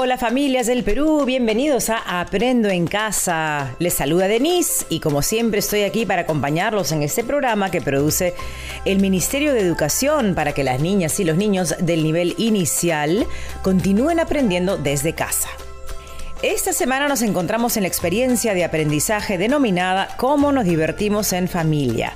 Hola familias del Perú, bienvenidos a Aprendo en Casa. Les saluda Denise y como siempre estoy aquí para acompañarlos en este programa que produce el Ministerio de Educación para que las niñas y los niños del nivel inicial continúen aprendiendo desde casa. Esta semana nos encontramos en la experiencia de aprendizaje denominada Cómo nos divertimos en familia.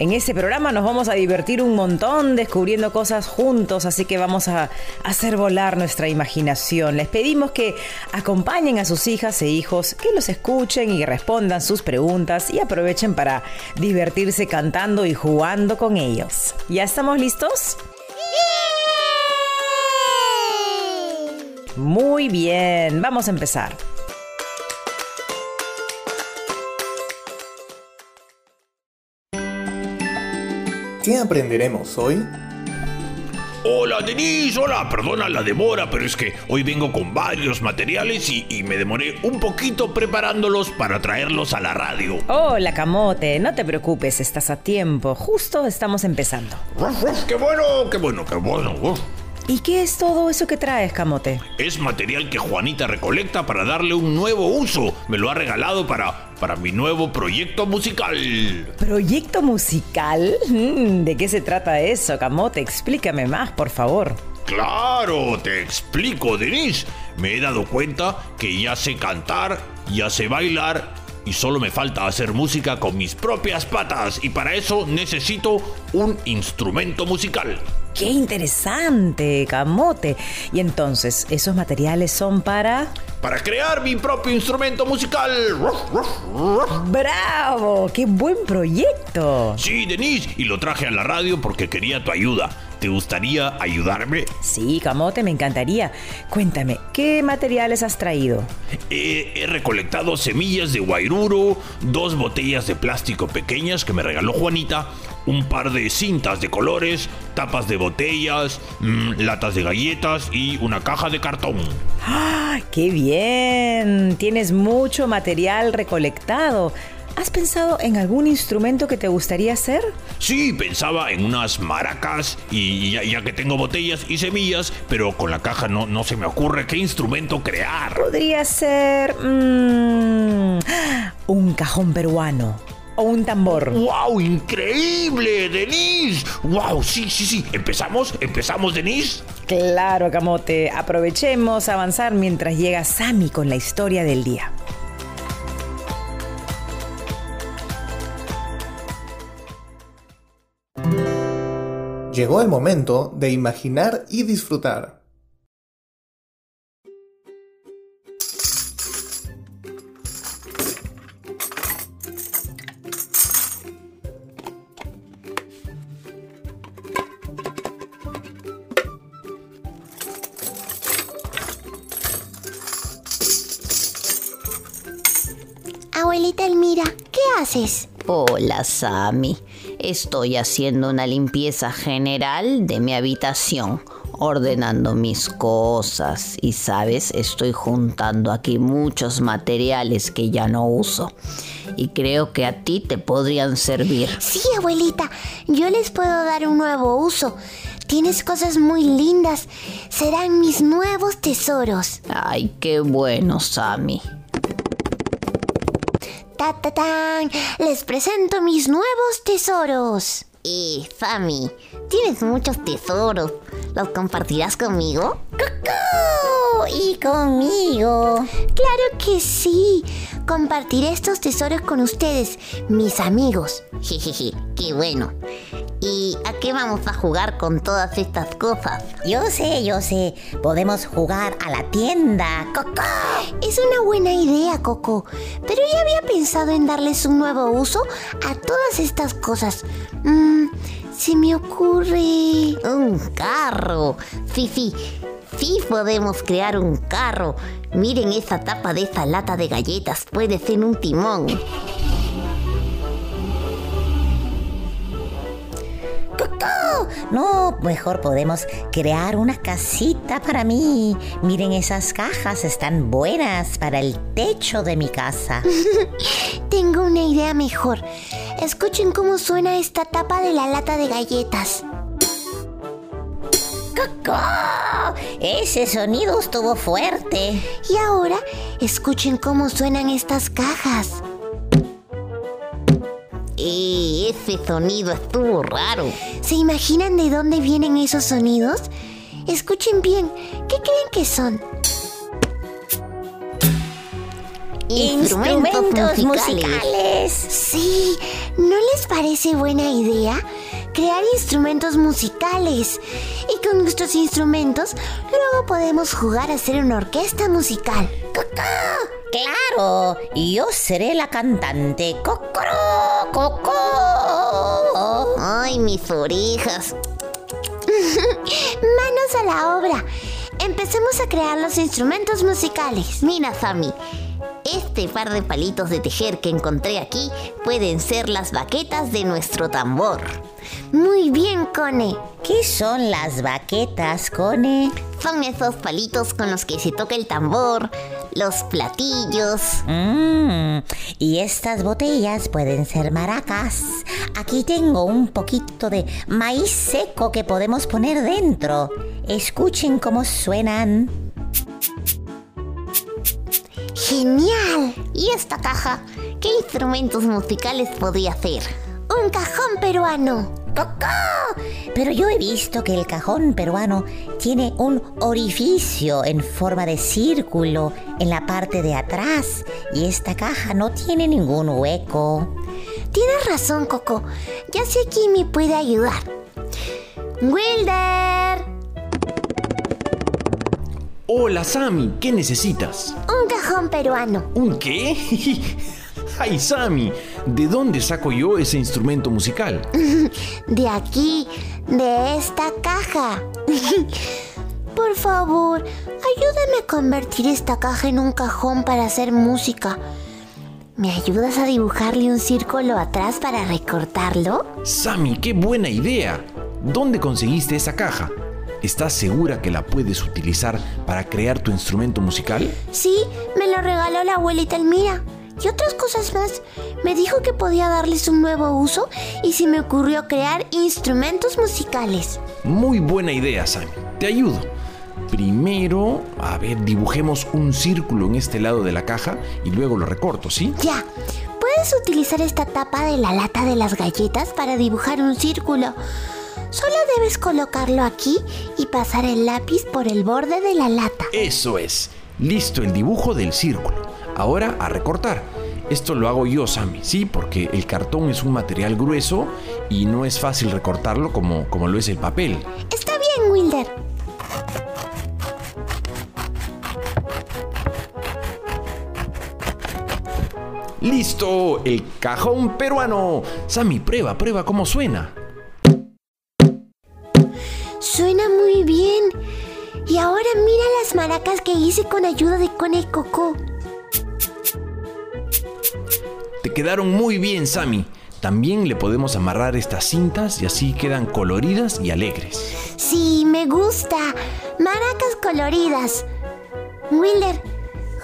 En este programa nos vamos a divertir un montón descubriendo cosas juntos, así que vamos a hacer volar nuestra imaginación. Les pedimos que acompañen a sus hijas e hijos, que los escuchen y respondan sus preguntas y aprovechen para divertirse cantando y jugando con ellos. ¿Ya estamos listos? Muy bien, vamos a empezar. ¿Qué aprenderemos hoy? Hola Denise, hola, perdona la demora, pero es que hoy vengo con varios materiales y, y, me demoré un poquito preparándolos para traerlos a la radio. Hola Camote, no te preocupes, estás a tiempo, justo estamos empezando. Uf, uf, ¡Qué bueno, qué bueno, qué bueno! uf. ¿Y qué es todo eso que traes, Camote? Es material que Juanita recolecta para darle un nuevo uso. Me lo ha regalado para, para mi nuevo proyecto musical. ¿Proyecto musical? Mm, ¿De qué se trata eso, Camote? Explícame más, por favor. Claro, te explico, Denise. Me he dado cuenta que ya sé cantar, ya sé bailar y solo me falta hacer música con mis propias patas y para eso necesito un instrumento musical. ¡Qué interesante, Camote! Y entonces, ¿esos materiales son para...? Para crear mi propio instrumento musical. ¡Bravo! ¡Qué buen proyecto! Sí, Denise, y lo traje a la radio porque quería tu ayuda. ¿Te gustaría ayudarme? Sí, Camote, me encantaría. Cuéntame, ¿qué materiales has traído? He, he, recolectado semillas de guairuro, dos botellas de plástico pequeñas que me regaló Juanita, un par de cintas de colores, tapas de botellas, mmm, latas de galletas y una caja de cartón. ¡Ah, ¡Qué bien! Tienes mucho material recolectado. ¿Has pensado en algún instrumento que te gustaría hacer? Sí, pensaba en unas maracas y ya, ya, que tengo botellas y semillas, pero con la caja no, no se me ocurre qué instrumento crear. Podría ser mmm, un cajón peruano o un tambor. ¡Wow! ¡Increíble, Denise! ¡Wow! Sí, sí, sí. ¿Empezamos? ¿Empezamos, Denise? Claro, Camote. Aprovechemos a avanzar mientras llega Sammy con la historia del día. Llegó el momento de imaginar y disfrutar. Haces? Hola, Sammy. Estoy haciendo una limpieza general de mi habitación, ordenando mis cosas y, sabes, estoy juntando aquí muchos materiales que ya no uso y creo que a ti te podrían servir. Sí, abuelita, yo les puedo dar un nuevo uso. Tienes cosas muy lindas. Serán mis nuevos tesoros. Ay, qué bueno, Sammy. Ta, ta, tan. Les presento mis nuevos tesoros. Eh, Sammy, tienes muchos tesoros. ¿Los compartirás conmigo? ¡Cucú! Y conmigo. Claro que sí. Compartiré estos tesoros con ustedes, mis amigos. Jejeje, qué bueno. ¿Y a qué vamos a jugar con todas estas cosas? Yo sé, yo sé. Podemos jugar a la tienda. ¡Coco! Es una buena idea, Coco. Pero ya había pensado en darles un nuevo uso a todas estas cosas. Mmm, se me ocurre... Un carro. Sí, sí. Sí podemos crear un carro. Miren esa tapa de esa lata de galletas. Puede ser un timón. No, mejor podemos crear una casita para mí. Miren esas cajas, están buenas para el techo de mi casa. Tengo una idea mejor. Escuchen cómo suena esta tapa de la lata de galletas. ¡Coco! Ese sonido estuvo fuerte. Y ahora escuchen cómo suenan estas cajas. Y ese sonido estuvo raro. ¿Se imaginan de dónde vienen esos sonidos? Escuchen bien, ¿qué creen que son? Instrumentos musicales. Sí, ¿no les parece buena idea? Crear instrumentos musicales. Y con nuestros instrumentos, luego podemos jugar a ser una orquesta musical. Claro, yo seré la cantante. ¡Cocoro! ¡Coco! Ay, mis orejas. Manos a la obra. Empecemos a crear los instrumentos musicales. Mira, Sammy. Este par de palitos de tejer que encontré aquí pueden ser las baquetas de nuestro tambor. Muy bien, Cone. ¿Qué son las baquetas, Cone? Son esos palitos con los que se toca el tambor, los platillos. Mmm, y estas botellas pueden ser maracas. Aquí tengo un poquito de maíz seco que podemos poner dentro. Escuchen cómo suenan. ¡Genial! ¿Y esta caja? ¿Qué instrumentos musicales podría ser? Un cajón peruano. ¡Cocó! Pero yo he visto que el cajón peruano tiene un orificio en forma de círculo en la parte de atrás y esta caja no tiene ningún hueco. Tienes razón, Coco. Ya sé quién me puede ayudar. Wilder. Hola Sammy, ¿qué necesitas? Un cajón peruano. ¿Un qué? ¡Ay Sammy! ¿De dónde saco yo ese instrumento musical? De aquí, de esta caja. Por favor, ayúdame a convertir esta caja en un cajón para hacer música. ¿Me ayudas a dibujarle un círculo atrás para recortarlo? Sammy, qué buena idea. ¿Dónde conseguiste esa caja? ¿Estás segura que la puedes utilizar para crear tu instrumento musical? Sí, me lo regaló la abuelita Elmira. Y otras cosas más. Me dijo que podía darles un nuevo uso y se me ocurrió crear instrumentos musicales. Muy buena idea, Sammy. Te ayudo. Primero, a ver, dibujemos un círculo en este lado de la caja y luego lo recorto, ¿sí? Ya. Puedes utilizar esta tapa de la lata de las galletas para dibujar un círculo. Solo debes colocarlo aquí y pasar el lápiz por el borde de la lata. Eso es. Listo el dibujo del círculo. Ahora a recortar. Esto lo hago yo, Sammy, sí, porque el cartón es un material grueso y no es fácil recortarlo como, como lo es el papel. Está bien, Wilder. ¡Listo! ¡El cajón peruano! Sammy, prueba, prueba cómo suena. Suena maracas que hice con ayuda de Cone Coco. Te quedaron muy bien, Sammy. También le podemos amarrar estas cintas y así quedan coloridas y alegres. Sí, me gusta. Maracas coloridas. Wilder,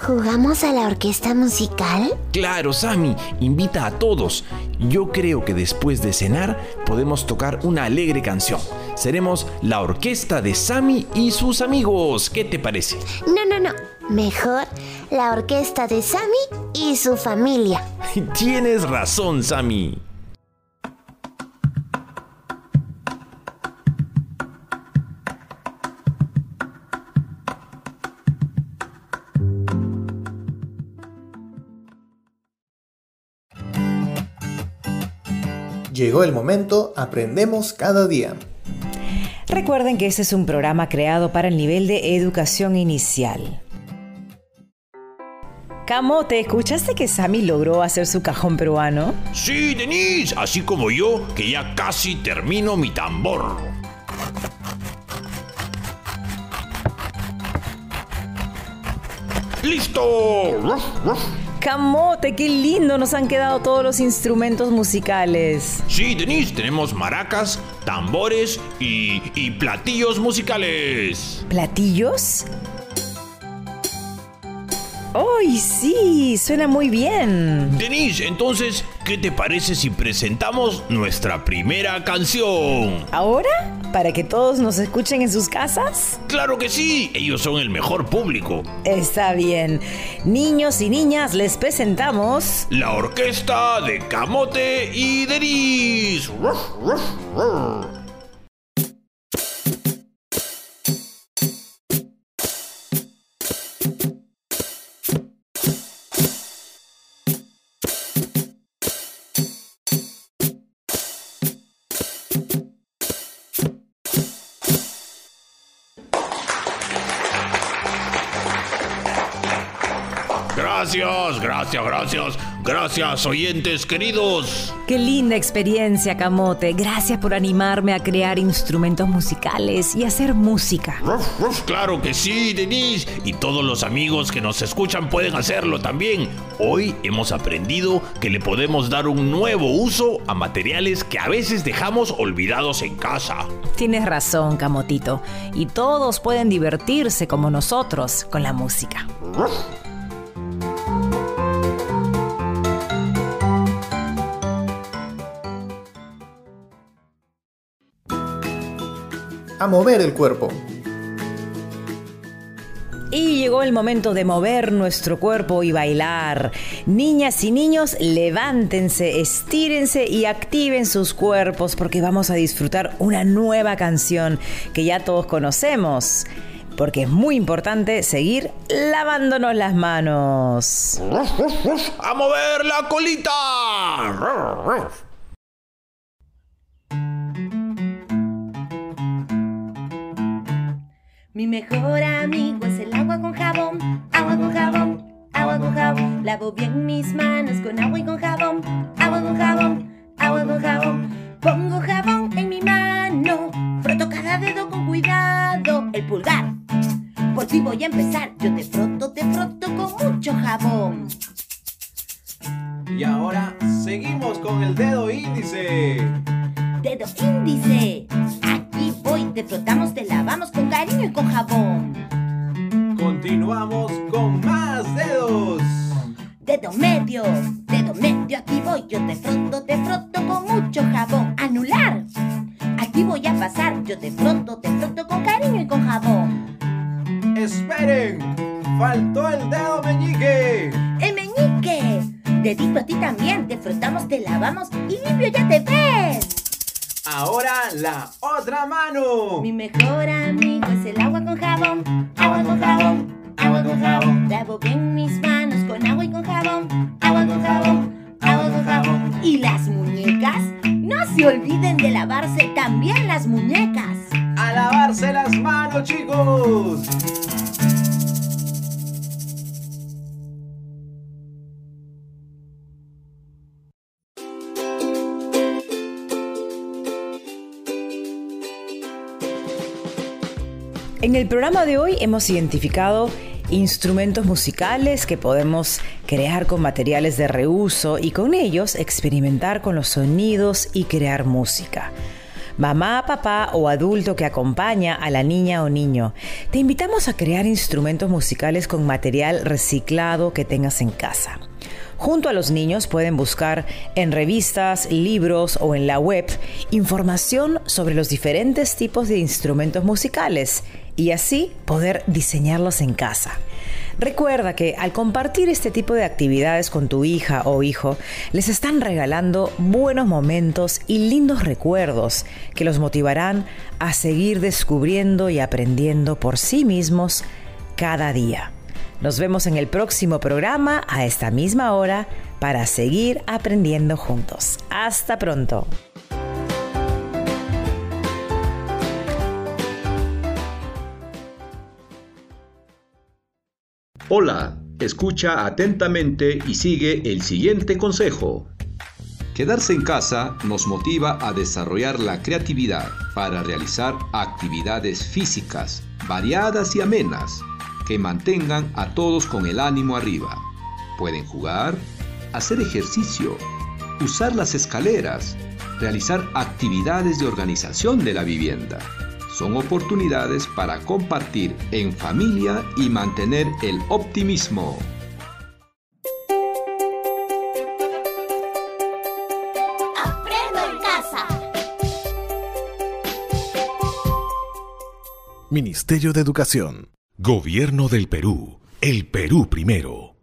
¿jugamos a la orquesta musical? Claro, Sammy, invita a todos. Yo creo que después de cenar podemos tocar una alegre canción. Seremos la orquesta de Sammy y sus amigos. ¿Qué te parece? No, no, no. Mejor la orquesta de Sammy y su familia. Tienes razón, Sammy. Llegó el momento, aprendemos cada día. Recuerden que este es un programa creado para el nivel de educación inicial. Camote, ¿escuchaste que Sammy logró hacer su cajón peruano? Sí, Denise, así como yo, que ya casi termino mi tambor. ¡Listo! ¡Ruf, ruf! Camote, qué lindo nos han quedado todos los instrumentos musicales. Sí, Denise, tenemos maracas, tambores y, y platillos musicales. ¿Platillos? ¡Ay, sí! Suena muy bien. Denise, entonces, ¿qué te parece si presentamos nuestra primera canción? ¿Ahora? ¿Para que todos nos escuchen en sus casas? Claro que sí, ellos son el mejor público. Está bien. Niños y niñas, les presentamos... La orquesta de Camote y Denise. Gracias, gracias, gracias, gracias, oyentes queridos. Qué linda experiencia, Camote. Gracias por animarme a crear instrumentos musicales y hacer música. Ruf, ruf, claro que sí, Denise. Y todos los amigos que nos escuchan pueden hacerlo también. Hoy hemos aprendido que le podemos dar un nuevo uso a materiales que a veces dejamos olvidados en casa. Tienes razón, Camotito. Y todos pueden divertirse como nosotros con la música. Ruf. A mover el cuerpo. Y llegó el momento de mover nuestro cuerpo y bailar. Niñas y niños, levántense, estírense y activen sus cuerpos porque vamos a disfrutar una nueva canción que ya todos conocemos. Porque es muy importante seguir lavándonos las manos. ¡A mover la colita! Mi mejor amigo es el agua con jabón, agua con jabón, agua con jabón. Lavo bien mis manos con agua y con jabón, agua con jabón, agua con jabón. Pongo jabón en mi mano, froto cada dedo con cuidado. El pulgar, por ti voy a empezar. Yo te froto, te froto con mucho jabón. Y ahora seguimos con el dedo índice. Dedo índice, voy, te frotamos, te lavamos con cariño y con jabón. Continuamos con más dedos. Dedo medio, dedo medio, aquí voy, yo te froto, te froto con mucho jabón. Anular, aquí voy a pasar, yo te froto, te froto con cariño y con jabón. Esperen, faltó el dedo meñique. El meñique, dedito a ti también, te frotamos, te lavamos y limpio ya te ves. Ahora la otra mano. Mi mejor amigo es el agua con jabón, agua con jabón, agua con jabón. Lavo bien mis manos con agua y con jabón, agua con jabón, agua con jabón. Y las muñecas, no se olviden de lavarse también las muñecas. A lavarse las manos, chicos. En el programa de hoy hemos identificado instrumentos musicales que podemos crear con materiales de reuso y con ellos experimentar con los sonidos y crear música. Mamá, papá o adulto que acompaña a la niña o niño, te invitamos a crear instrumentos musicales con material reciclado que tengas en casa. Junto a los niños pueden buscar en revistas, libros o en la web información sobre los diferentes tipos de instrumentos musicales y así poder diseñarlos en casa. Recuerda que al compartir este tipo de actividades con tu hija o hijo, les están regalando buenos momentos y lindos recuerdos que los motivarán a seguir descubriendo y aprendiendo por sí mismos cada día. Nos vemos en el próximo programa a esta misma hora para seguir aprendiendo juntos. Hasta pronto. Hola, escucha atentamente y sigue el siguiente consejo. Quedarse en casa nos motiva a desarrollar la creatividad para realizar actividades físicas variadas y amenas que mantengan a todos con el ánimo arriba. Pueden jugar, hacer ejercicio, usar las escaleras, realizar actividades de organización de la vivienda son oportunidades para compartir en familia y mantener el optimismo. Aprendo en casa. Ministerio de Educación. Gobierno del Perú. El Perú primero.